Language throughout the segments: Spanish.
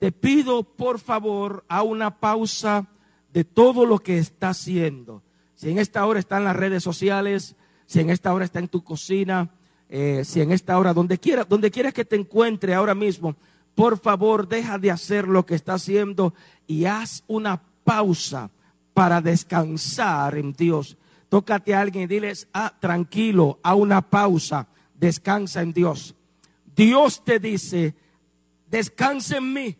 te pido por favor a una pausa de todo lo que está haciendo. Si en esta hora está en las redes sociales, si en esta hora está en tu cocina, eh, si en esta hora, donde quiera, donde quieras que te encuentre ahora mismo, por favor deja de hacer lo que está haciendo y haz una pausa para descansar en Dios. Tócate a alguien y diles, ah, tranquilo, a una pausa, descansa en Dios. Dios te dice, descansa en mí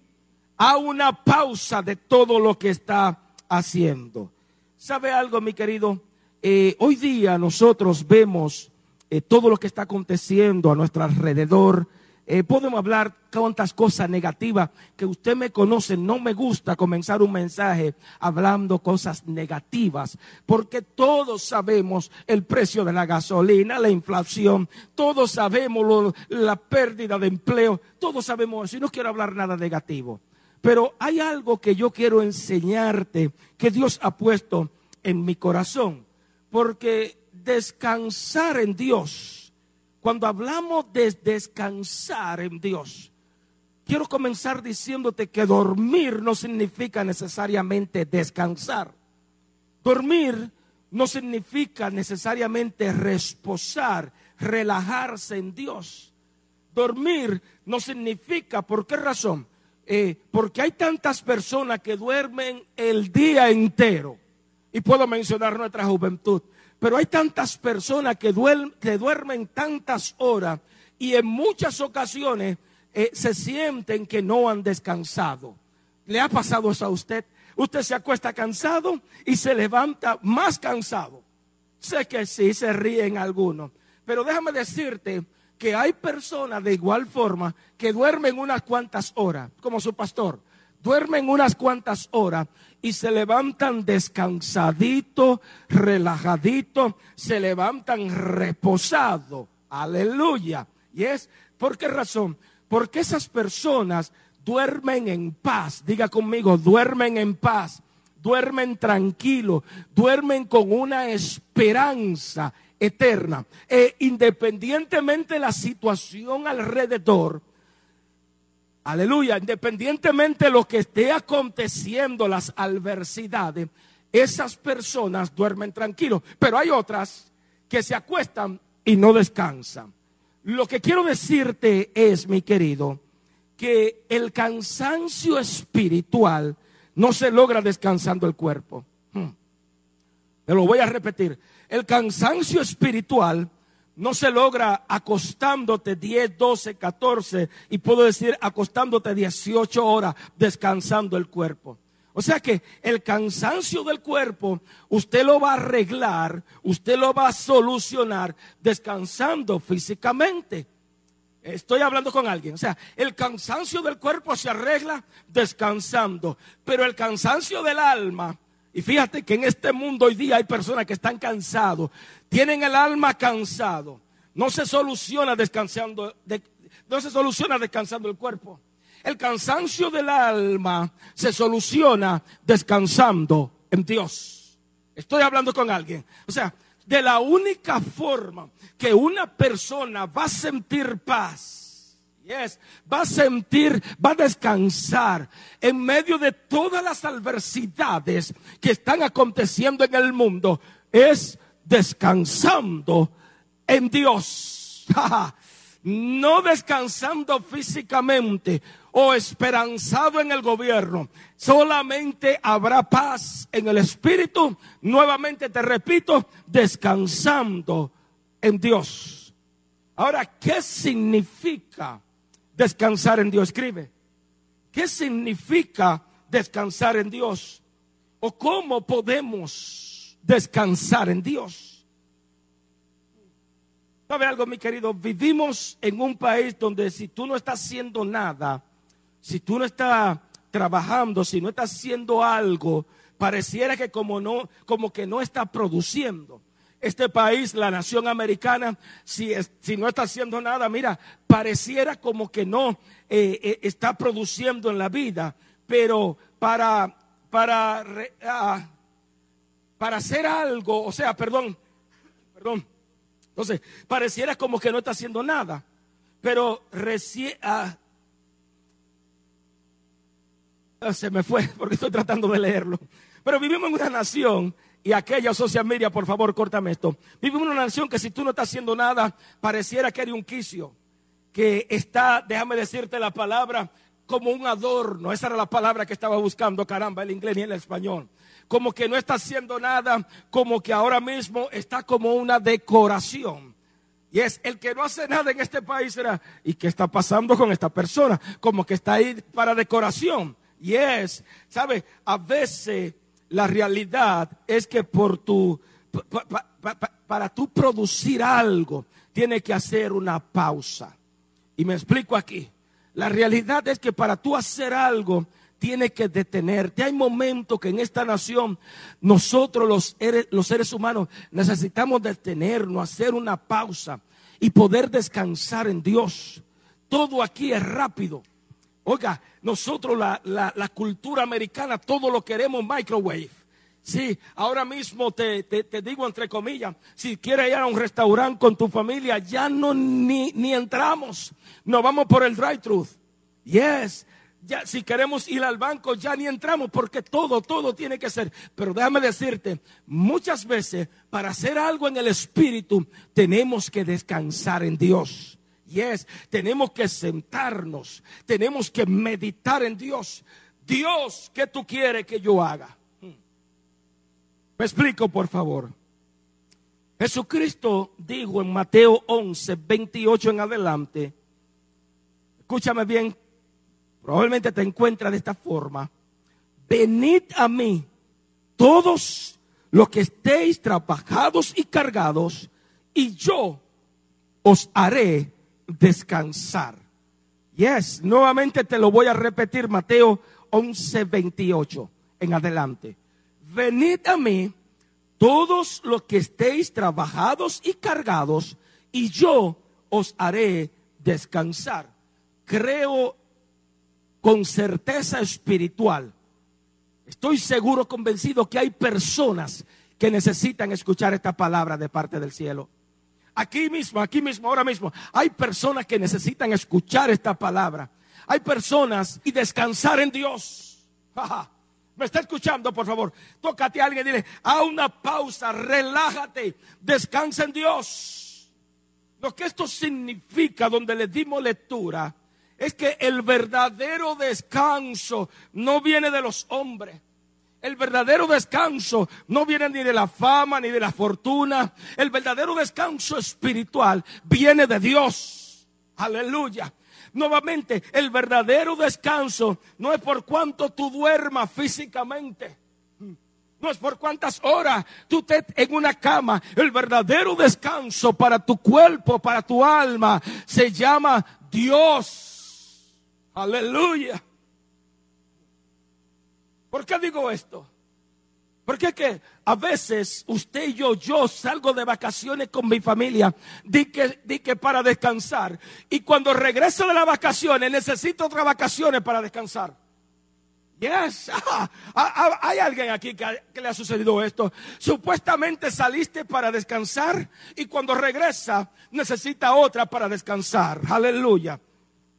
a una pausa de todo lo que está haciendo. ¿Sabe algo, mi querido? Eh, hoy día nosotros vemos eh, todo lo que está aconteciendo a nuestro alrededor. Eh, podemos hablar cuantas cosas negativas que usted me conoce. No me gusta comenzar un mensaje hablando cosas negativas, porque todos sabemos el precio de la gasolina, la inflación, todos sabemos la pérdida de empleo, todos sabemos eso. Y no quiero hablar nada negativo. Pero hay algo que yo quiero enseñarte que Dios ha puesto en mi corazón. Porque descansar en Dios, cuando hablamos de descansar en Dios, quiero comenzar diciéndote que dormir no significa necesariamente descansar. Dormir no significa necesariamente reposar, relajarse en Dios. Dormir no significa, ¿por qué razón? Eh, porque hay tantas personas que duermen el día entero. Y puedo mencionar nuestra juventud. Pero hay tantas personas que, duermen tantas horas y en muchas ocasiones eh, se sienten que no han descansado. ¿Le ha pasado eso a usted? Usted se acuesta cansado y se levanta más cansado. Sé que sí, se ríen algunos. Pero déjame decirte que hay personas de igual forma que duermen unas cuantas horas, como su pastor, duermen unas cuantas horas y se levantan descansadito, relajadito, se levantan reposado. Aleluya. Y es, ¿por qué razón? Porque esas personas duermen en paz. Diga conmigo, duermen en paz, duermen tranquilo, duermen con una esperanza eterna. E independientemente de la situación alrededor, aleluya, independientemente de lo que esté aconteciendo, las adversidades, esas personas duermen tranquilos. Pero hay otras que se acuestan y no descansan. Lo que quiero decirte es, mi querido, que el cansancio espiritual no se logra descansando el cuerpo. Hmm. Te lo voy a repetir. El cansancio espiritual no se logra acostándote 10, 12, 14 y puedo decir acostándote 18 horas descansando el cuerpo. O sea que el cansancio del cuerpo usted lo va a arreglar, usted lo va a solucionar descansando físicamente. Estoy hablando con alguien. O sea, el cansancio del cuerpo se arregla descansando, pero el cansancio del alma y fíjate que en este mundo hoy día hay personas que están cansados, tienen el alma cansado. No se soluciona descansando, no se soluciona descansando el cuerpo. El cansancio del alma se soluciona descansando en Dios. Estoy hablando con alguien. O sea, de la única forma que una persona va a sentir paz va a sentir, va a descansar en medio de todas las adversidades que están aconteciendo en el mundo. Es descansando en Dios. no descansando físicamente o esperanzado en el gobierno. Solamente habrá paz en el espíritu. Nuevamente te repito, descansando en Dios. Ahora, ¿qué significa descansar en Dios. Escribe. ¿Qué significa descansar en Dios? ¿O cómo podemos descansar en Dios? ¿Sabe algo, mi querido? Vivimos en un país donde si tú no estás haciendo nada, si tú no estás trabajando, si no está haciendo algo, pareciera que como no, como que no está produciendo. Este país, la nación americana, si, si no está haciendo nada, mira, pareciera como que no eh, eh, está produciendo en la vida, pero para, para, ah, para hacer algo, o sea, perdón, perdón, entonces, pareciera como que no está haciendo nada, pero recién, ah, se me fue porque estoy tratando de leerlo. Pero vivimos en una nación, y aquella social media, por favor, córtame esto. Vivimos en una nación que si tú no estás haciendo nada, pareciera que hay un quicio, que está, déjame decirte la palabra, como un adorno. Esa era la palabra que estaba buscando, caramba, el inglés y el español. Como que no está haciendo nada, como que ahora mismo está como una decoración. Y es el que no hace nada en este país será, ¿y qué está pasando con esta persona? Como que está ahí para decoración. Y es, ¿sabe? A veces la realidad es que por tu, para tú producir algo, tiene que hacer una pausa. Y me explico aquí. La realidad es que para tú hacer algo, tiene que detenerte. Hay momentos que en esta nación nosotros los, los seres humanos necesitamos detenernos, hacer una pausa y poder descansar en Dios. Todo aquí es rápido. Oiga, nosotros la, la, cultura americana todo lo queremos microwave. Sí, ahora mismo te, te, digo entre comillas, si quieres ir a un restaurante con tu familia, ya no ni, ni entramos. Nos vamos por el drive-thru. Yes. Ya, si queremos ir al banco, ya ni entramos porque todo, todo tiene que ser. Pero déjame decirte, muchas veces para hacer algo en el espíritu, tenemos que descansar en Dios. Tenemos que sentarnos, tenemos que meditar en Dios. Dios, ¿qué tú quieres que yo haga? Me explico, por favor. Jesucristo dijo en Mateo 11, 28 en adelante, escúchame bien, probablemente te encuentras de esta forma, venid a mí todos los que estéis trabajados y cargados, y yo os haré descansar. Yes, nuevamente te lo voy a repetir, Mateo 11, 28 en adelante. Venid a mí todos los que estéis trabajados y cargados, y yo os haré descansar. Creo con certeza espiritual. Estoy seguro, convencido que hay personas que necesitan escuchar esta palabra de parte del cielo. Aquí mismo, aquí mismo, ahora mismo, hay personas que necesitan escuchar esta palabra. Hay personas y descansar en Dios. ¿Me está escuchando, por favor? Tócate a alguien y dile, a una pausa, relájate, descansa en Dios. Lo que esto significa, donde le dimos lectura, es que el verdadero descanso no viene de los hombres. El verdadero descanso no viene ni de la fama ni de la fortuna. El verdadero descanso espiritual viene de Dios. Aleluya. Nuevamente, el verdadero descanso no es por cuánto tú duermas físicamente. No es por cuántas horas tú estés en una cama. El verdadero descanso para tu cuerpo, para tu alma, se llama Dios. Aleluya. ¿Por qué digo esto? Porque es que a veces usted y yo, yo salgo de vacaciones con mi familia, di que, para descansar. Y cuando regreso de las vacaciones, necesito otras vacaciones para descansar. Yes. Ah, ah, ah, hay alguien aquí que, que, le ha sucedido esto. Supuestamente saliste para descansar y cuando regresa necesita otra para descansar. Aleluya.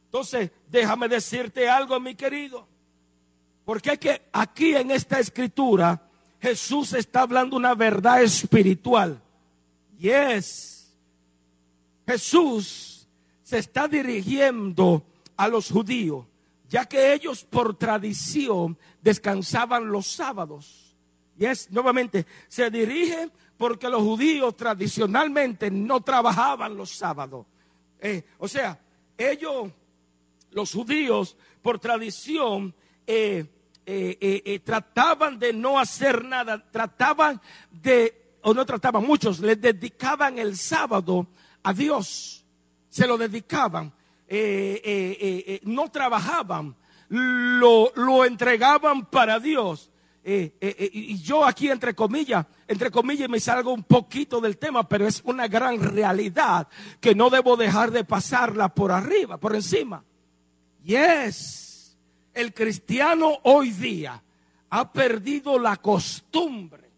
Entonces, déjame decirte algo, mi querido. Porque es que aquí en esta escritura Jesús está hablando una verdad espiritual. Yes. Jesús se está dirigiendo a los judíos, ya que ellos por tradición descansaban los sábados. Yes, nuevamente, se dirige porque los judíos tradicionalmente no trabajaban los sábados. Eh, o sea, ellos, los judíos, por tradición, eh, eh, eh, eh, trataban de no hacer nada, trataban de, o no trataban, muchos les dedicaban el sábado a Dios, se lo dedicaban, no trabajaban. lo, lo entregaban para Dios. Y yo aquí entre comillas, entre comillas me salgo un poquito del tema, pero es una gran realidad que no debo dejar de pasarla por arriba, por encima. Yes, el cristiano hoy día ha perdido la costumbre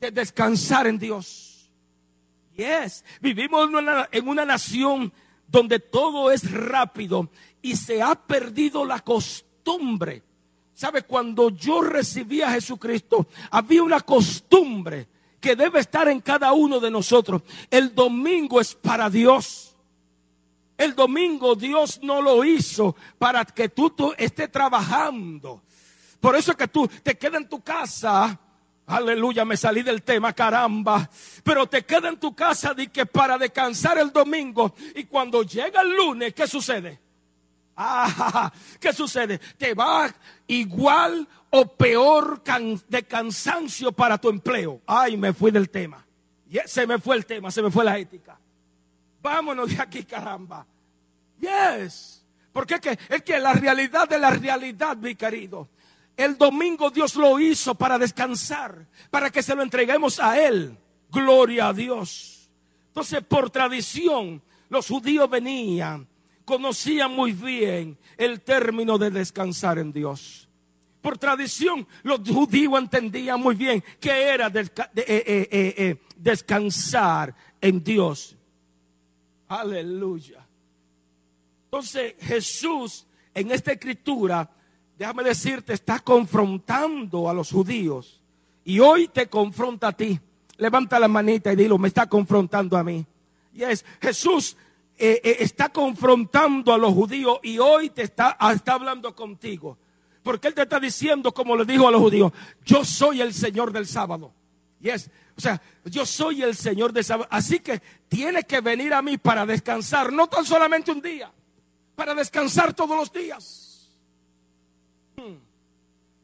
de descansar en Dios. Yes, vivimos en una, en una nación donde todo es rápido y se ha perdido la costumbre ¿Sabe? Cuando yo recibí a Jesucristo, había una costumbre que debe estar en cada uno de nosotros. El domingo es para Dios. El domingo Dios no lo hizo para que tú, tú estés trabajando. Por eso es que tú te quedas en tu casa. Aleluya, me salí del tema, caramba. Pero te quedas en tu casa de que para descansar el domingo. Y cuando llega el lunes, ¿qué sucede? Ah, ¿qué sucede? Te va igual o peor de cansancio para tu empleo. Ay, me fui del tema. Se me fue el tema, se me fue la ética. Vámonos de aquí, caramba. Yes. Porque es que, es que la realidad de la realidad, mi querido. El domingo Dios lo hizo para descansar, para que se lo entreguemos a Él. Gloria a Dios. Entonces, por tradición, los judíos venían conocían muy bien el término de descansar en Dios. Por tradición, los judíos entendían muy bien que era eh, eh, eh, descansar en Dios. Aleluya. Entonces Jesús en esta escritura, déjame decirte, está confrontando a los judíos. Y hoy te confronta a ti. Levanta la manita y dilo, me está confrontando a mí. Y es Jesús eh, eh, está confrontando a los judíos y hoy te está, ah, está hablando contigo. Porque Él te está diciendo, como le dijo a los judíos, yo soy el Señor del sábado. O sea, yo soy el Señor del sábado. Así que tiene que venir a mí para descansar, no tan solamente un día, para descansar todos los días. Hmm.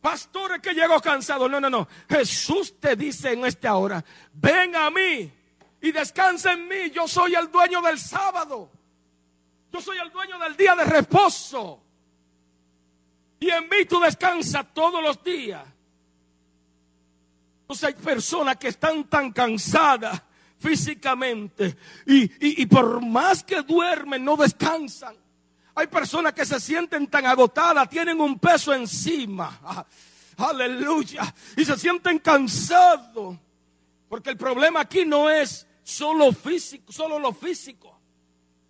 Pastores que llego cansado. No, no, no. Jesús te dice en esta hora, ven a mí y descansa en mí. Yo soy el dueño del sábado. Yo soy el dueño del día de reposo. Y en mí tú descansas todos los días. Entonces hay personas que están tan cansadas físicamente y, y por más que duermen no descansan. Hay personas que se sienten tan agotadas, tienen un peso encima. Aleluya. Y se sienten cansados. Porque el problema aquí no es solo físico, solo lo físico.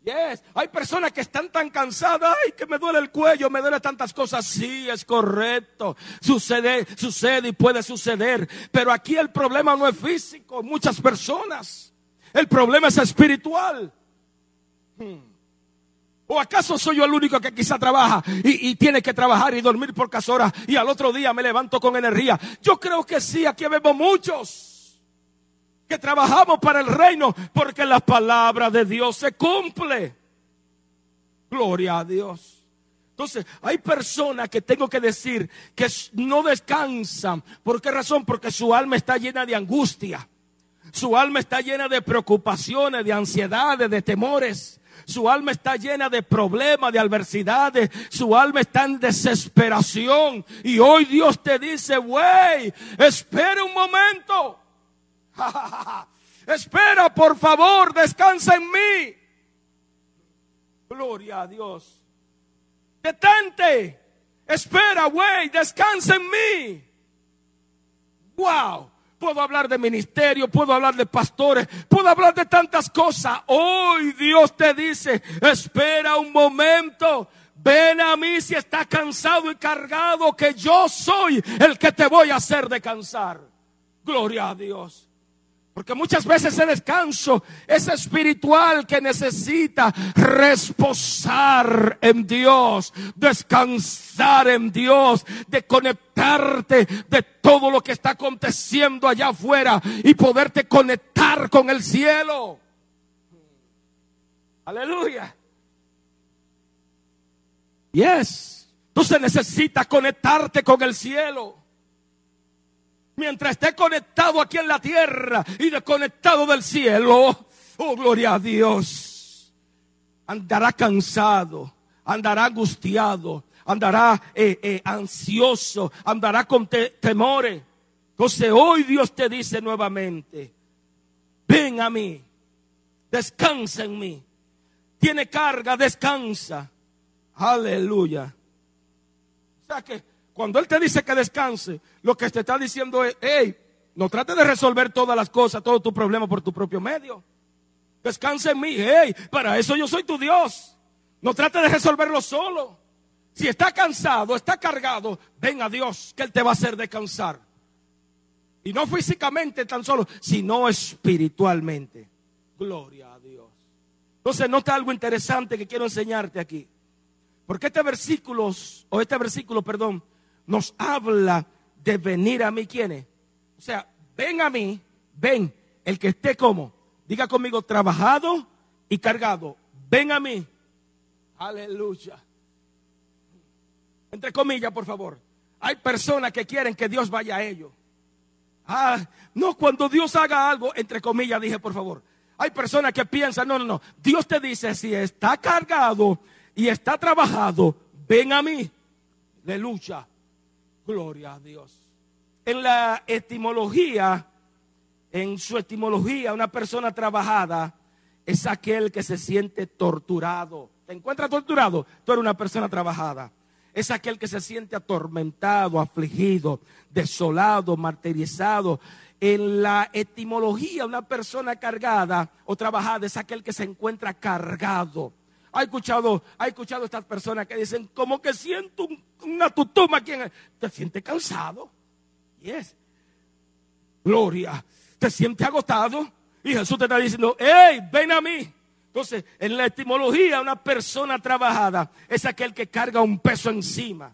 Yes. Hay personas que están tan cansadas, ay, que me duele el cuello, me duele tantas cosas. Sí, es correcto. Sucede, sucede y puede suceder. Pero aquí el problema no es físico, muchas personas. El problema es espiritual. Hmm. ¿O acaso soy yo el único que quizá trabaja y, y, tiene que trabajar y dormir por horas y al otro día me levanto con energía? Yo creo que sí, aquí vemos muchos que trabajamos para el reino porque la palabra de Dios se cumple. Gloria a Dios. Entonces, hay personas que tengo que decir que no descansan. ¿Por qué razón? Porque su alma está llena de angustia. Su alma está llena de preocupaciones, de ansiedades, de temores. Su alma está llena de problemas, de adversidades. Su alma está en desesperación. Y hoy Dios te dice, wey, espera un momento. Espera, por favor, descansa en mí. Gloria a Dios. Detente. Espera, güey, descansa en mí. Wow. Puedo hablar de ministerio, puedo hablar de pastores, puedo hablar de tantas cosas. Hoy Dios te dice, espera un momento. Ven a mí si estás cansado y cargado, que yo soy el que te voy a hacer descansar. Gloria a Dios. Porque muchas veces ese descanso es espiritual que necesita reposar en Dios, descansar en Dios, de conectarte de todo lo que está aconteciendo allá afuera y poderte conectar con el cielo. Aleluya. Yes. Tú se necesitas conectarte con el cielo. Mientras esté conectado aquí en la tierra y desconectado del cielo, oh gloria a Dios, andará cansado, andará angustiado, andará eh, eh, ansioso, andará con temores. Entonces hoy Dios te dice nuevamente, ven a mí, descansa en mí. Tiene carga, descansa. Aleluya. O sea que cuando Él te dice que descanse, lo que te está diciendo es, hey, no trate de resolver todas las cosas, todos tus problemas por tu propio medio. Descansa en mí, hey, para eso yo soy tu Dios. No trate de resolverlo solo. Si está cansado, está cargado, ven a Dios, que Él te va a hacer descansar. Y no físicamente tan solo, sino espiritualmente. Gloria a Dios. Entonces, nota algo interesante que quiero enseñarte aquí. Porque este versículo, o este versículo, perdón, nos habla de venir a mí. ¿Quiénes? O sea, ven a mí, ven, el que esté como, diga conmigo, trabajado y cargado. Ven a mí. Aleluya. Entre comillas, por favor. Hay personas que quieren que Dios vaya a ellos. Ah, no, cuando Dios haga algo, entre comillas, dije por favor. Hay personas que piensan, no, no, no. Dios te dice, si está cargado y está trabajado, ven a mí. Aleluya. Gloria a Dios. En la etimología, en su etimología, una persona trabajada es aquel que se siente torturado. ¿Te encuentras torturado? Tú eres una persona trabajada es aquel que se siente atormentado, afligido, desolado, martirizado. En la etimología, una persona cargada o trabajada es aquel que se encuentra cargado. Ha escuchado, ha escuchado estas personas que dicen, como que siento una tutuma aquí en Te sientes cansado. Y es. Gloria. Te sientes agotado. Y Jesús te está diciendo, hey, ven a mí. Entonces, en la etimología, una persona trabajada es aquel que carga un peso encima.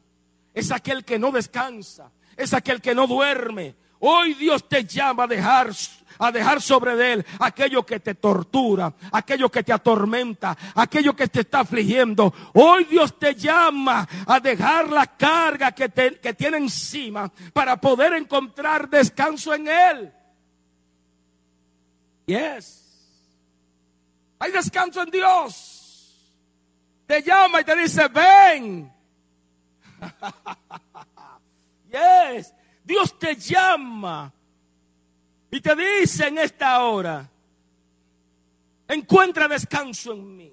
Es aquel que no descansa. Es aquel que no duerme. Hoy Dios te llama a dejar, a dejar sobre él aquello que te tortura, aquello que te atormenta, aquello que te está afligiendo. Hoy Dios te llama a dejar la carga que, que tiene encima para poder encontrar descanso en él. Yes. Hay descanso en Dios. Te llama y te dice, ven. yes. Dios te llama y te dice en esta hora, encuentra descanso en mí.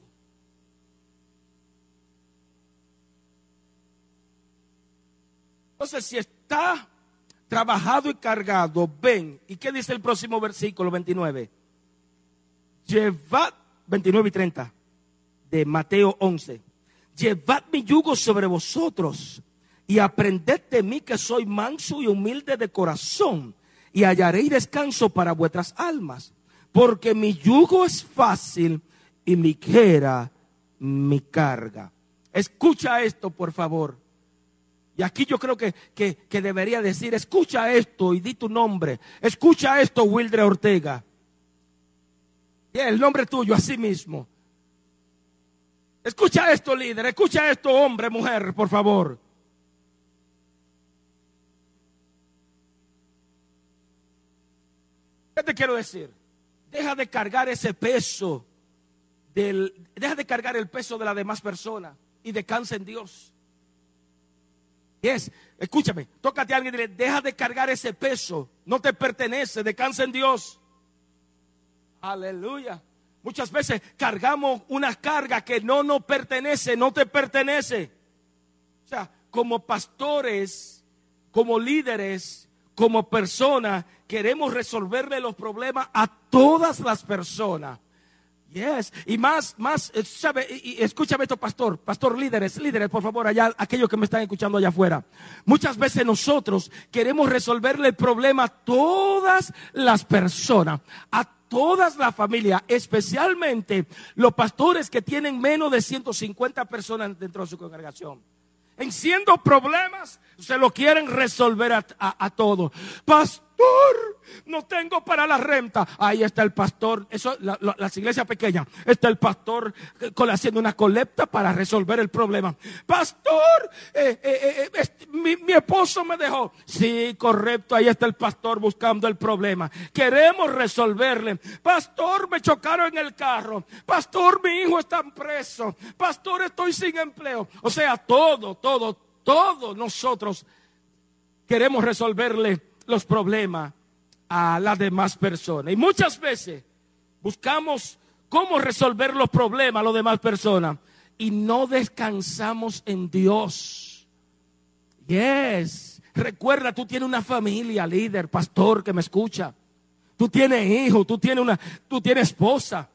Entonces, si está trabajado y cargado, ven. ¿Y qué dice el próximo versículo 29? Llevad 29 y 30 de Mateo 11. Llevad mi yugo sobre vosotros y aprended de mí que soy manso y humilde de corazón y hallaréis descanso para vuestras almas, porque mi yugo es fácil y ligera mi carga. Escucha esto, por favor. Y aquí yo creo que, que, que, debería decir, escucha esto y di tu nombre. Escucha esto, Wildre Ortega el nombre tuyo a sí mismo. Escucha esto, líder. Escucha esto, hombre, mujer, por favor. ¿Qué te quiero decir? Deja de cargar ese peso. Del, deja de cargar el peso de la demás persona y descansa en Dios. es escúchame, tócate a alguien y dile, deja de cargar ese peso, no te pertenece, descansa en Dios. Aleluya. Muchas veces cargamos una carga que no nos pertenece, no te pertenece. O sea, como pastores, como líderes, como personas, queremos resolverle los problemas a todas las personas. Yes. Y más, más, eh, y escúchame esto, pastor, pastor, líderes, líderes, por favor, allá, aquellos que me están escuchando allá afuera. Muchas veces nosotros queremos resolverle el problema a todas las personas, a todas las familias, especialmente los pastores que tienen menos de 150 personas dentro de su congregación. En siendo problemas, se lo quieren resolver a, a, todos. pastor, no tengo para la renta. Ahí está el pastor, eso, la, la- las iglesias pequeñas, está el pastor haciendo una colecta para resolver el problema. Pastor, eh, eh, eh, mi, mi esposo me dejó. Sí, correcto, ahí está el pastor buscando el problema. Queremos resolverle. Pastor, me chocaron en el carro. Pastor, mi hijo está preso. Pastor, estoy sin empleo. O sea, todo, todo, todos nosotros queremos resolverle los problemas a las demás personas. Y muchas veces buscamos cómo resolver los problemas a las demás personas y no descansamos en Dios. Yes. Recuerda, tú tienes una familia, líder, pastor que me escucha. Tú tienes hijos, tú tienes una, tú tienes esposa.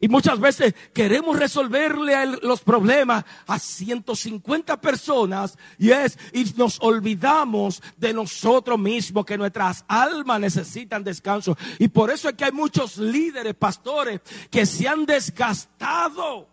Y muchas veces queremos resolverle a los problemas a 150 personas y es y nos olvidamos de nosotros mismos que nuestras almas necesitan descanso. Y por eso es que hay muchos líderes, pastores que se han desgastado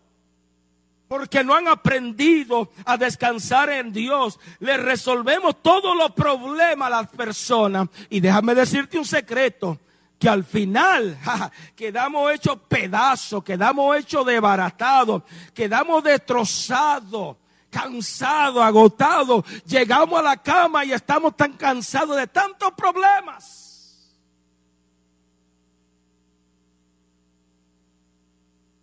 porque no han aprendido a descansar en Dios. Le resolvemos todos los problemas a las personas. Y déjame decirte un secreto. Que al final quedamos hechos pedazos, quedamos hechos desbaratados, quedamos destrozados, cansados, agotados. Llegamos a la cama y estamos tan cansados de tantos problemas.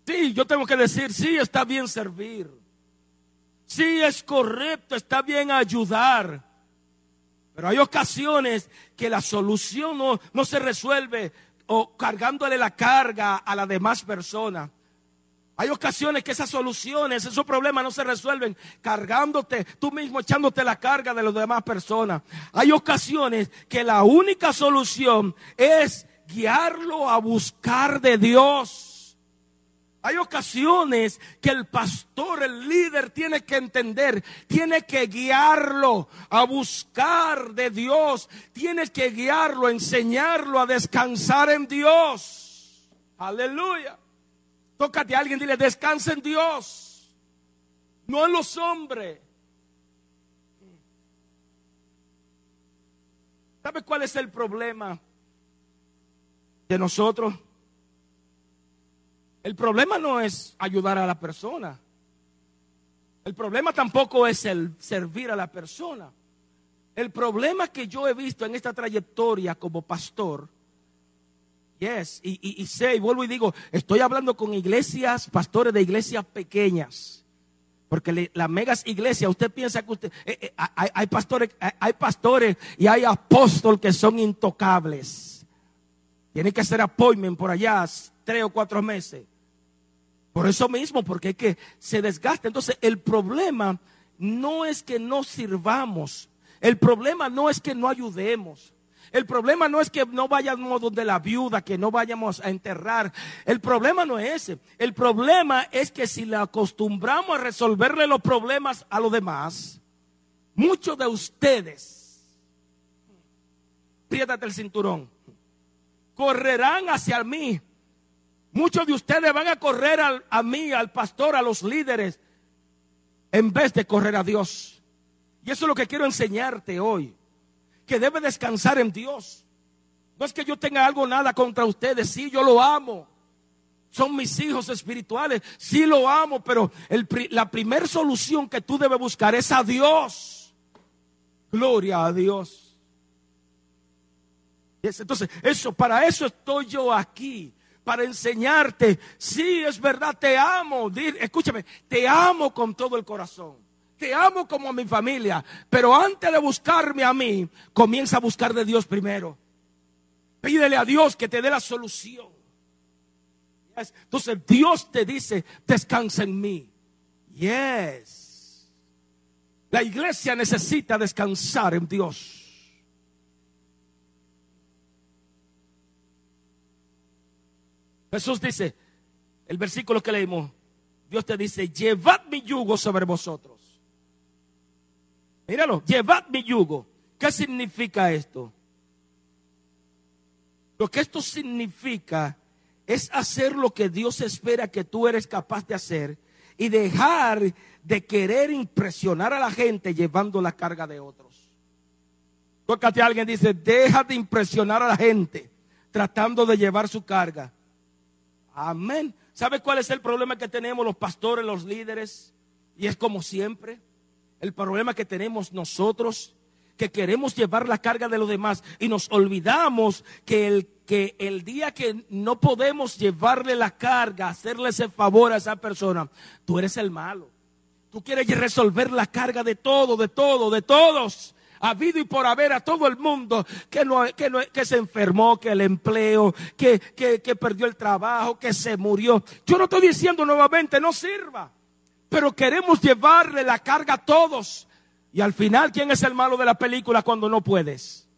Sí, yo tengo que decir, sí, está bien servir. Sí, es correcto, está bien ayudar. Pero hay ocasiones que la solución no, no se resuelve o cargándole la carga a las demás personas. Hay ocasiones que esas soluciones, esos problemas no se resuelven cargándote, tú mismo echándote la carga de las demás personas. Hay ocasiones que la única solución es guiarlo a buscar de Dios. Hay ocasiones que el pastor, el líder tiene que entender, tiene que guiarlo a buscar de Dios, tiene que guiarlo, enseñarlo a descansar en Dios. Aleluya. Tócate a alguien, dile, descansa en Dios, no en los hombres. ¿Sabe cuál es el problema de nosotros? El problema no es ayudar a la persona. El problema tampoco es el servir a la persona. El problema que yo he visto en esta trayectoria como pastor, yes, y, y- y sé, y vuelvo y digo, estoy hablando con iglesias, pastores de iglesias pequeñas. Porque las megas iglesias, usted piensa que usted, eh, eh, hay, hay pastores, hay, hay pastores y hay apóstoles que son intocables. Tiene que hacer appointment por allá tres o cuatro meses. Por eso mismo, porque es que se desgasta. Entonces, el problema no es que no sirvamos. El problema no es que no ayudemos. El problema no es que no vayamos donde la viuda, que no vayamos a enterrar. El problema no es ese. El problema es que si le acostumbramos a resolverle los problemas a los demás, muchos de ustedes, priétate el cinturón, correrán hacia mí. Muchos de ustedes van a correr a mí, al pastor, a los líderes, en vez de correr a Dios. Y eso es lo que quiero enseñarte hoy. Que debe descansar en Dios. No es que yo tenga algo nada contra ustedes. Sí, yo lo amo. Son mis hijos espirituales. Sí lo amo. Pero la primera solución que tú debes buscar es a Dios. Gloria a Dios. Entonces, eso, para eso estoy yo aquí. Para enseñarte, sí, es verdad, te amo. Escúchame, te amo con todo el corazón. Te amo como a mi familia. Pero antes de buscarme a mí, comienza a buscar de Dios primero. Pídele a Dios que te dé la solución. Entonces Dios te dice, descansa en mí. Yes. La iglesia necesita descansar en Dios. Jesús dice, el versículo que leímos, Dios te dice, llevad mi yugo sobre vosotros. Míralo, llevad mi yugo. ¿Qué significa esto? Lo que esto significa es hacer lo que Dios espera que tú eres capaz de hacer y dejar de querer impresionar a la gente llevando la carga de otros. Tócate a alguien dice, deja de impresionar a la gente tratando de llevar su carga. Amén. ¿Sabe cuál es el problema que tenemos los pastores, los líderes? Y es como siempre, el problema que tenemos nosotros, que queremos llevar la carga de los demás y nos olvidamos que el, que el día que no podemos llevarle la carga, hacerle ese favor a esa persona, tú eres el malo. Tú quieres resolver la carga de todo, de todo, de todos habido y por haber a todo el mundo que, no, que, no, que se enfermó, que el empleo, que, que, que perdió el trabajo, que se murió. Yo no estoy diciendo nuevamente, no sirva, pero queremos llevarle la carga a todos. Y al final, ¿quién es el malo de la película cuando no puedes?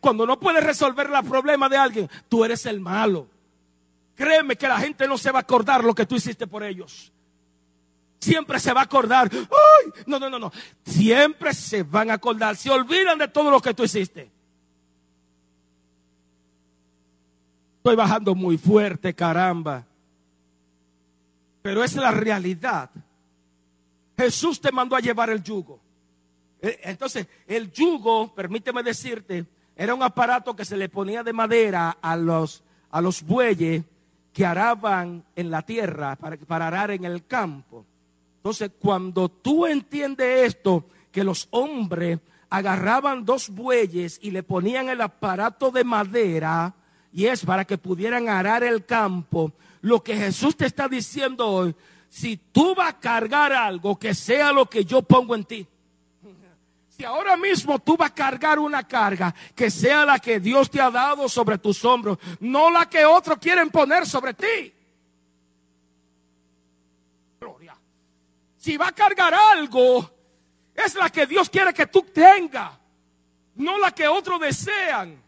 Cuando no puedes resolver el problema de alguien, tú eres el malo. Créeme que la gente no se va a acordar lo que tú hiciste por ellos siempre se va a acordar. ¡Ay! No, no, no, no. Siempre se van a acordar. Se olvidan de todo lo que tú hiciste. Estoy bajando muy fuerte, caramba. Pero es la realidad. Jesús te mandó a llevar el yugo. Eh, entonces, el yugo, permíteme decirte, era un aparato que se le ponía de madera a los, a los bueyes que araban en la tierra para, para arar en el campo. Entonces, cuando tú entiendes esto, que los hombres agarraban dos bueyes y le ponían el aparato de madera, y es para que pudieran arar el campo, lo que Jesús te está diciendo hoy, si tú vas a cargar algo, que sea lo que yo pongo en ti. Si ahora mismo tú vas a cargar una carga, que sea la que Dios te ha dado sobre tus hombros, no la que otros quieren poner sobre ti. Si va a cargar algo, es la que Dios quiere que tú tengas, no la que otros desean.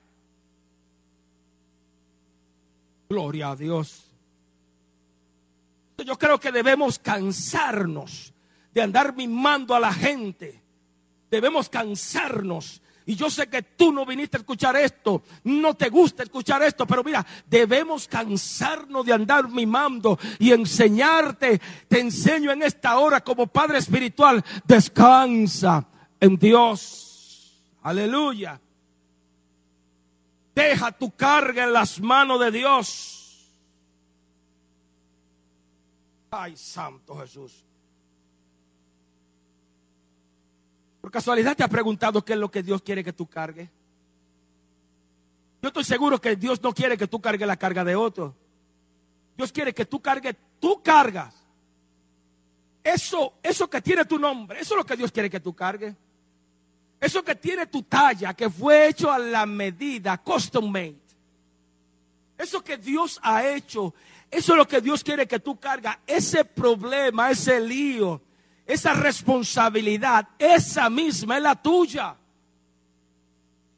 Gloria a Dios. Yo creo que debemos cansarnos de andar mimando a la gente. Debemos cansarnos y yo sé que tú no viniste a escuchar esto, no te gusta escuchar esto, pero mira, debemos cansarnos de andar mimando y enseñarte. Te enseño en esta hora como Padre Espiritual, descansa en Dios. Aleluya. Deja tu carga en las manos de Dios. Ay, Santo Jesús. Por casualidad te ha preguntado qué es lo que Dios quiere que tú cargues. Yo estoy seguro que Dios no quiere que tú cargues la carga de otro. Dios quiere que tú cargues tú cargas. Eso, eso que tiene tu nombre, eso es lo que Dios quiere que tú cargues. Eso que tiene tu talla, que fue hecho a la medida, custom made. Eso que Dios ha hecho, eso es lo que Dios quiere que tú cargas. Ese problema, ese lío, esa responsabilidad, esa misma es la tuya.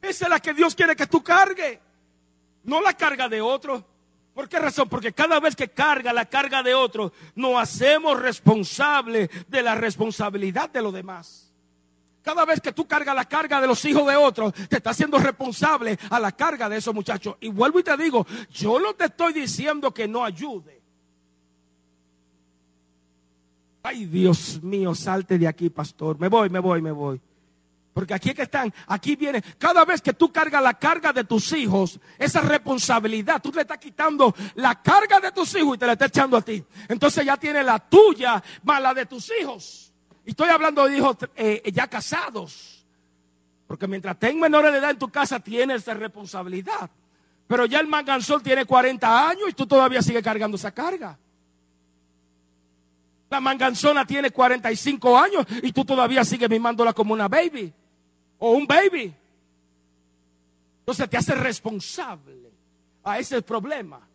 Esa es la que Dios quiere que tú cargue, no la carga de otro. ¿Por qué razón? Porque cada vez que carga la carga de otro, nos hacemos responsables de la responsabilidad de los demás. Cada vez que tú cargas la carga de los hijos de otros, te estás haciendo responsable a la carga de esos muchachos. Y vuelvo y te digo, yo no te estoy diciendo que no ayude. Ay, Dios mío, salte de aquí, pastor. Me voy, me voy, me voy. Porque aquí es que están, aquí viene. Cada vez que tú cargas la carga de tus hijos, esa responsabilidad, tú le estás quitando la carga de tus hijos y te la estás echando a ti. Entonces ya tiene la tuya más la de tus hijos. Y estoy hablando de hijos eh, ya casados. Porque mientras tengas menores de edad en tu casa, tienes esa responsabilidad. Pero ya el manganzón tiene 40 años y tú todavía sigues cargando esa carga. La manganzona tiene 45 años y tú todavía sigues mimándola como una baby o un baby. Entonces te hace responsable a ese problema.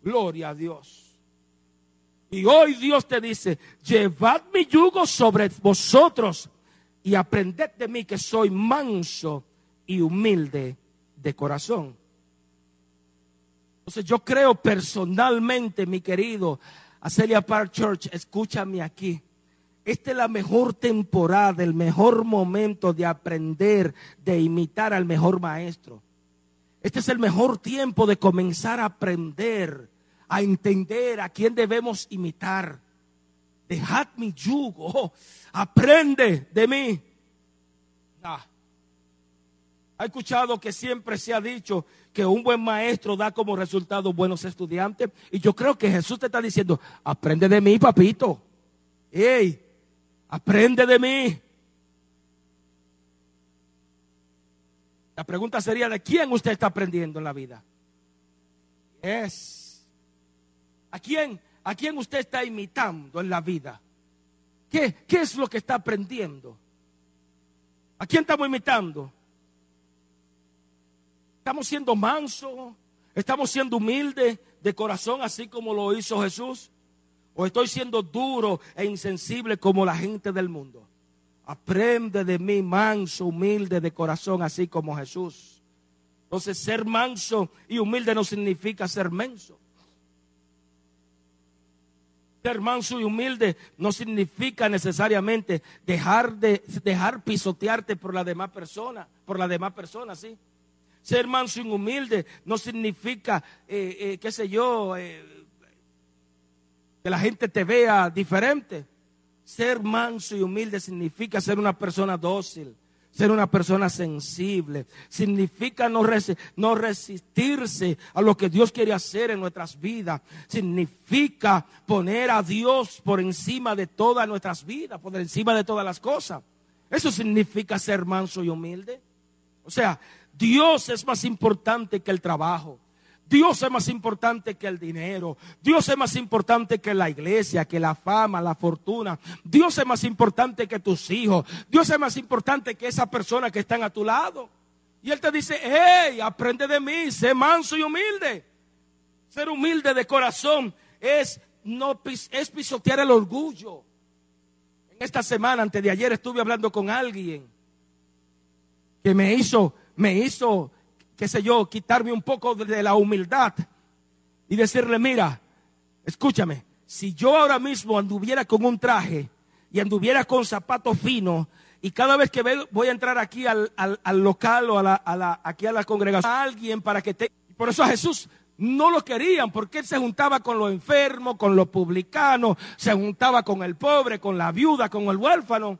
Gloria a Dios. Y hoy Dios te dice, llevad mi yugo sobre vosotros y aprended de mí que soy manso y humilde de corazón. Entonces yo creo personalmente, mi querido, Acelia Park Church, escúchame aquí. Esta es la mejor temporada, el mejor momento de aprender, de imitar al mejor maestro. Este es el mejor tiempo de comenzar a aprender, a entender a quién debemos imitar. Dejad mi yugo, oh, aprende de mí. Ha escuchado que siempre se ha dicho que un buen maestro da como resultado buenos estudiantes. Y yo creo que Jesús te está diciendo, aprende de mí, papito. Ey, aprende de mí. La pregunta sería, ¿de quién usted está aprendiendo en la vida? Es. ¿A quién, ¿A quién usted está imitando en la vida? ¿Qué, ¿Qué es lo que está aprendiendo? ¿A quién estamos imitando? Estamos siendo mansos, estamos siendo humildes de corazón, así como lo hizo Jesús. O estoy siendo duro e insensible como la gente del mundo. Aprende de mí, manso, humilde de corazón, así como Jesús. Entonces, ser manso y humilde no significa ser menso. Ser manso y humilde no significa necesariamente dejar de dejar pisotearte por la demás persona, por la demás persona, sí. Ser manso y humilde no significa, eh, eh, qué sé yo, eh, que la gente te vea diferente. Ser manso y humilde significa ser una persona dócil, ser una persona sensible. Significa no, no, resistirse a lo que Dios quiere hacer en nuestras vidas. Significa poner a Dios por encima de todas nuestras vidas, por encima de todas las cosas. Eso significa ser manso y humilde. O sea, Dios es más importante que el trabajo. Dios es más importante que el dinero. Dios es más importante que la iglesia, que la fama, la fortuna. Dios es más importante que tus hijos. Dios es más importante que esa persona que están a tu lado. Y Él te dice, hey, aprende de mí, sé manso y humilde. Ser humilde de corazón es, no, es pisotear el orgullo. En esta semana, antes de ayer, estuve hablando con alguien que me hizo me hizo, qué sé yo, quitarme un poco de la humildad y decirle, mira, escúchame, si yo ahora mismo anduviera con un traje y anduviera con zapatos finos y cada vez que voy a entrar aquí al, local o a la, aquí a la congregación, a alguien para que te... Por eso a Jesús no lo querían porque él se juntaba con los enfermos, con los publicanos, se juntaba con el pobre, con la viuda, con el huérfano.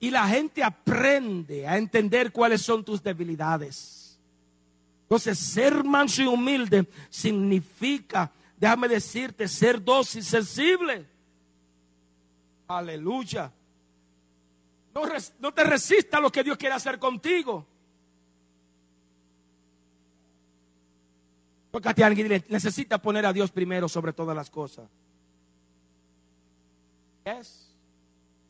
Y la gente aprende a entender cuáles son tus debilidades. Entonces, ser manso y humilde significa, déjame decirte, ser dócil, sensible. Aleluya. No, te resista a lo que Dios quiere hacer contigo. Porque a alguien necesita poner a Dios primero sobre todas las cosas. Es.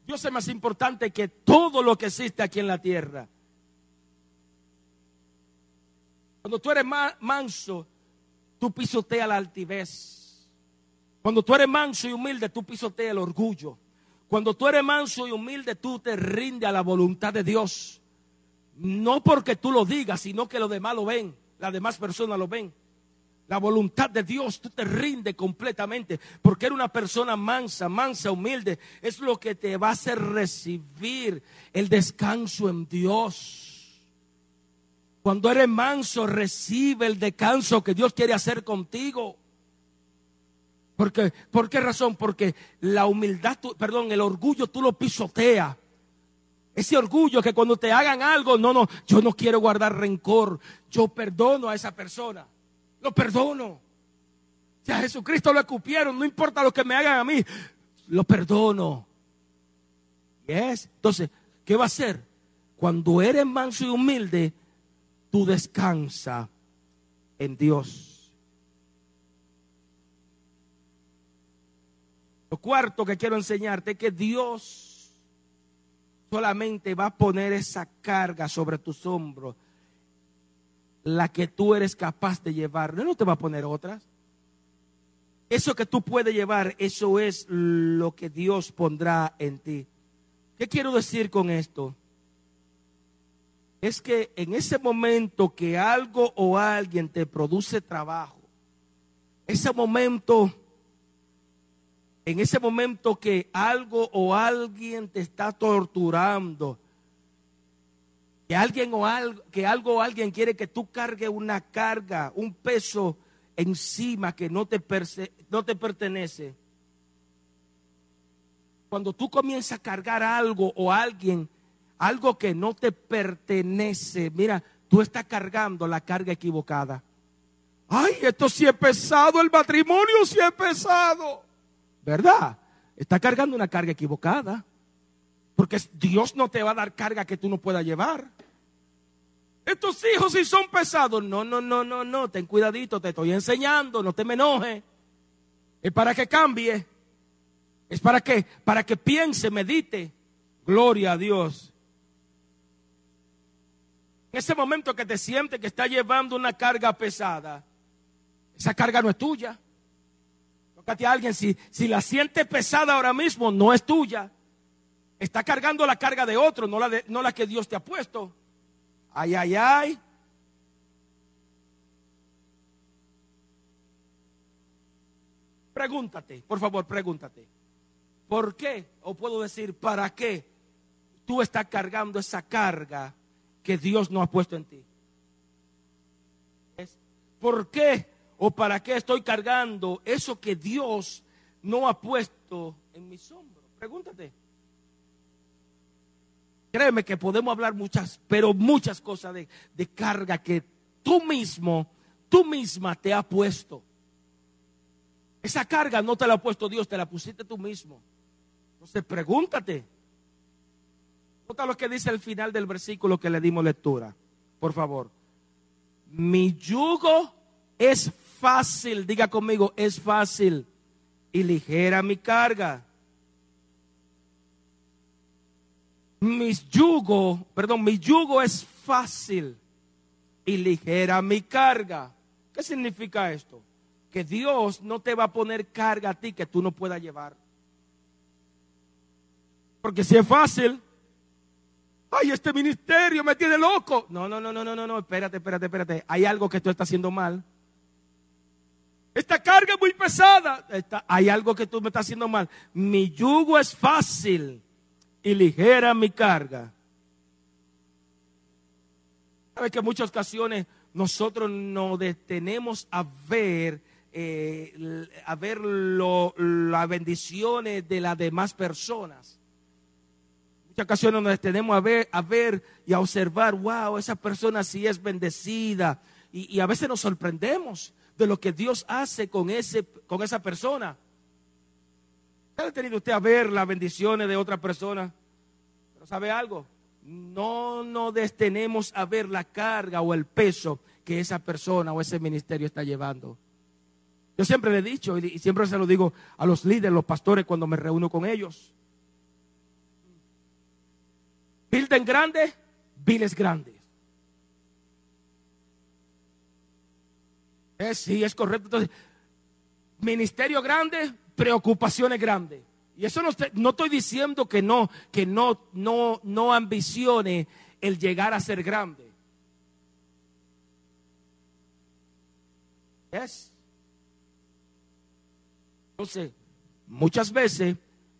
Dios es más importante que todo lo que existe aquí en la tierra. Cuando tú eres manso, tú pisoteas la altivez. Cuando tú eres manso y humilde, tú pisoteas el orgullo. Cuando tú eres manso y humilde, tú te rindes a la voluntad de Dios. No porque tú lo digas, sino que los demás lo ven, las demás personas lo ven la voluntad de Dios, tú te rindes completamente, porque eres una persona mansa, mansa, humilde, es lo que te va a hacer recibir el descanso en Dios. Cuando eres manso, recibe el descanso que Dios quiere hacer contigo. Porque, ¿Por qué razón? Porque la humildad, perdón, el orgullo tú lo pisoteas. Ese orgullo que cuando te hagan algo, no, no, yo no quiero guardar rencor, yo perdono a esa persona lo perdono. Si a Jesucristo lo escupieron, no importa lo que me hagan a mí, lo perdono. Yes. Entonces, ¿qué va a hacer? Cuando eres manso y humilde, tú descansa en Dios. Lo cuarto que quiero enseñarte es que Dios solamente va a poner esa carga sobre tus hombros la que tú eres capaz de llevar. No te va a poner otras. Eso que tú puedes llevar, eso es lo que Dios pondrá en ti. ¿Qué quiero decir con esto? Es que en ese momento que algo o alguien te produce trabajo, ese momento, en ese momento que algo o alguien te está torturando, que alguien o algo, que algo o alguien quiere que tú cargues una carga, un peso encima que no te, no te pertenece. Cuando tú comienzas a cargar algo o alguien, algo que no te pertenece. Mira, tú estás cargando la carga equivocada. Ay, esto sí es pesado, el matrimonio sí es pesado. ¿Verdad? Está cargando una carga equivocada. Porque Dios no te va a dar carga que tú no puedas llevar. Estos hijos sí son pesados. No, no, no, no, no. Ten cuidadito, te estoy enseñando, no te me enojes. Es para que cambie. Es para que, para que piense, medite. Gloria a Dios. En ese momento que te sientes que está llevando una carga pesada, esa carga no es tuya. Tócate a alguien, si, si la siente pesada ahora mismo, no es tuya. Está cargando la carga de otro, no la, no la que Dios te ha puesto. Ay, ay, ay. Pregúntate, por favor, pregúntate. ¿Por qué? O puedo decir, ¿para qué tú estás cargando esa carga que Dios no ha puesto en ti? ¿Por qué o para qué estoy cargando eso que Dios no ha puesto en mis hombros? Pregúntate. Créeme que podemos hablar muchas, pero muchas cosas de, de carga que tú mismo, tú misma te has puesto. Esa carga no te la ha puesto Dios, te la pusiste tú mismo. Entonces pregúntate. Nota lo que dice el final del versículo que le dimos lectura. Por favor. Mi yugo es fácil, diga conmigo, es fácil y ligera mi carga. Mi yugo, perdón, mi yugo es fácil y ligera mi carga. ¿Qué significa esto? Que Dios no te va a poner carga a ti que tú no puedas llevar. Porque si es fácil, ay, este ministerio me tiene loco. No, no, no, no, no, no, no, espérate, espérate, espérate. Hay algo que tú estás haciendo mal. Esta carga es muy pesada. hay algo que tú me estás haciendo mal. Mi yugo es fácil y ligera mi carga. Sabes que muchas ocasiones nosotros nos detenemos a ver, eh, a ver las bendiciones de las demás personas. Muchas ocasiones nos detenemos a ver, a ver y a observar, wow, esa persona sí es bendecida. Y, y a veces nos sorprendemos de lo que Dios hace con, ese, con esa persona. ¿Ha tenido usted a ver las bendiciones de otra persona? Pero ¿sabe algo? No nos detenemos a ver la carga o el peso que esa persona o ese ministerio está llevando. Yo siempre le he dicho y siempre se lo digo a los líderes, los pastores cuando me reúno con ellos. Bilden grande, viles grandes. Eh, sí, es correcto. Entonces, ministerio grande, preocupaciones grandes. Y eso no, no, estoy diciendo que no, que no, no, no ambicione el llegar a ser grande. Es. Entonces, muchas veces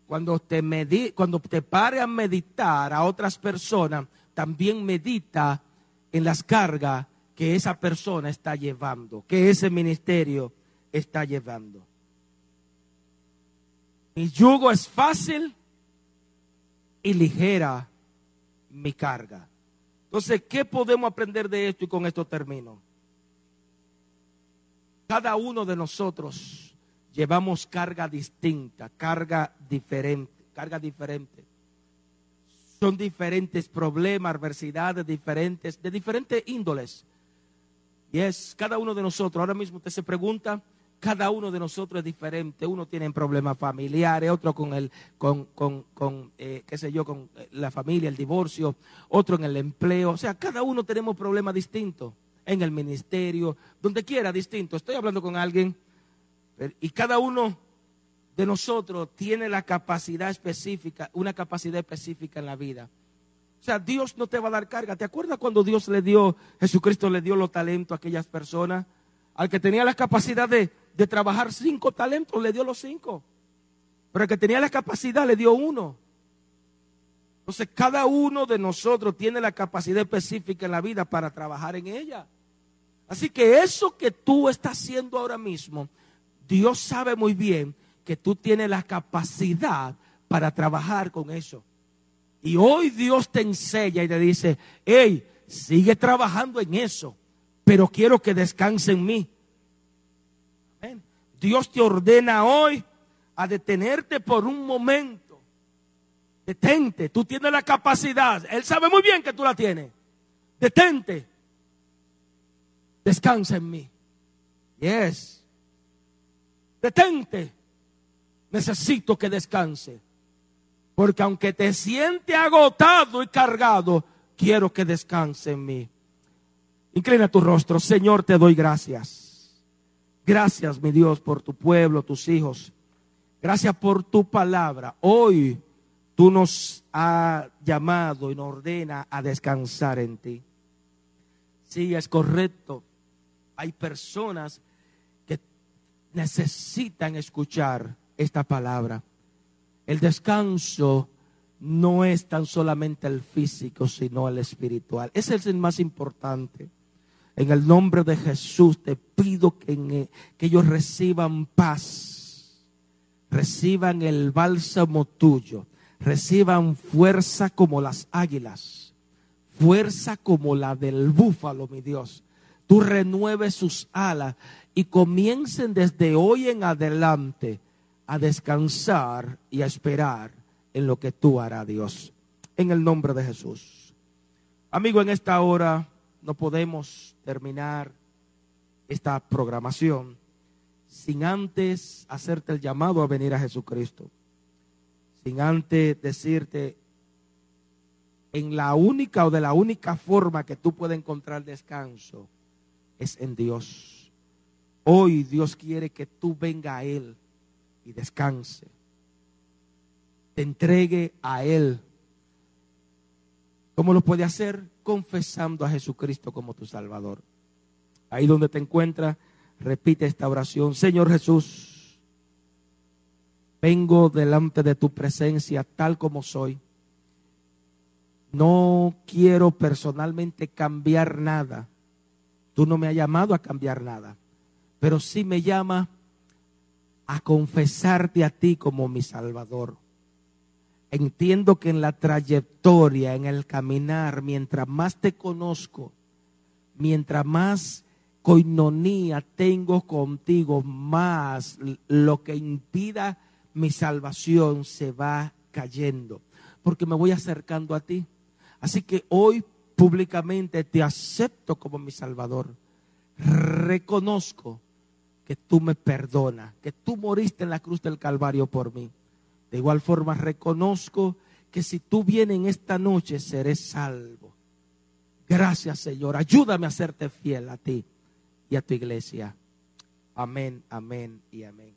cuando te medi cuando te pare a meditar a otras personas, también medita en las cargas que esa persona está llevando, que ese ministerio está llevando. Mi yugo es fácil y ligera mi carga. Entonces, ¿qué podemos aprender de esto? Y con esto termino. Cada uno de nosotros llevamos carga distinta, carga diferente, carga diferente. Son diferentes problemas, adversidades diferentes, de diferentes índoles. Y es cada uno de nosotros. Ahora mismo usted se pregunta, cada uno de nosotros es diferente. Uno tiene problemas familiares, otro con el, con, con, con eh, qué sé yo, con eh, la familia, el divorcio, otro en el empleo. O sea, cada uno tenemos problemas distintos. En el ministerio, donde quiera, distinto. Estoy hablando con alguien y cada uno de nosotros tiene la capacidad específica, una capacidad específica en la vida. O sea, Dios no te va a dar carga. ¿Te acuerdas cuando Dios le dio, Jesucristo le dio los talentos a aquellas personas? Al que tenía la capacidad de, trabajar cinco talentos, le dio los cinco. Pero al que tenía la capacidad, le dio uno. Entonces, cada uno de nosotros tiene la capacidad específica en la vida para trabajar en ella. Así que eso que tú estás haciendo ahora mismo, Dios sabe muy bien que tú tienes la capacidad para trabajar con eso. Y hoy Dios te enseña y te dice, hey, sigue trabajando en eso, pero quiero que descanse en mí. Dios te ordena hoy a detenerte por un momento. Detente, tú tienes la capacidad. Él sabe muy bien que tú la tienes. Detente. Descansa en mí. Yes. Detente. Necesito que descanse. Porque aunque te siente agotado y cargado, quiero que descanse en mí. Inclina tu rostro. Señor, te doy gracias. Gracias, mi Dios, por tu pueblo, tus hijos. Gracias por tu palabra. Hoy tú nos has llamado y nos ordena a descansar en ti. Sí, es correcto. Hay personas que necesitan escuchar esta palabra. El descanso no es tan solamente el físico, sino el espiritual. Ese es el más importante. En el nombre de Jesús te pido que, que ellos reciban paz reciban el bálsamo tuyo, reciban fuerza como las águilas, fuerza como la del búfalo, mi Dios. Tú renueves sus alas y comiencen desde hoy en adelante a descansar y a esperar en lo que tú harás, Dios. En el nombre de Jesús. Amigo, en esta hora no podemos terminar esta programación sin antes hacerte el llamado a venir a Jesucristo, sin antes decirte en la única o de la única forma que tú puedes encontrar descanso es en Dios. Hoy Dios quiere que tú venga a Él y descanse. Te entregue a Él. ¿Cómo lo puede hacer? Confesando a Jesucristo como tu Salvador. Ahí donde te encuentras repite esta oración. Señor Jesús, vengo delante de tu presencia tal como soy. No quiero personalmente cambiar nada. Tú no me has llamado a cambiar nada, pero sí me llama a confesarte a ti como mi Salvador. Entiendo que en la trayectoria, en el caminar, mientras más te conozco, mientras más coinonía tengo contigo, más lo que impida mi salvación se va cayendo, porque me voy acercando a ti. Así que hoy públicamente te acepto como mi Salvador. Reconozco que tú me perdonas, que tú moriste en la cruz del Calvario por mí. De igual forma reconozco que si tú vienes en esta noche seré salvo. Gracias Señor, ayúdame a serte fiel a ti y a tu iglesia. Amén, amén y amén.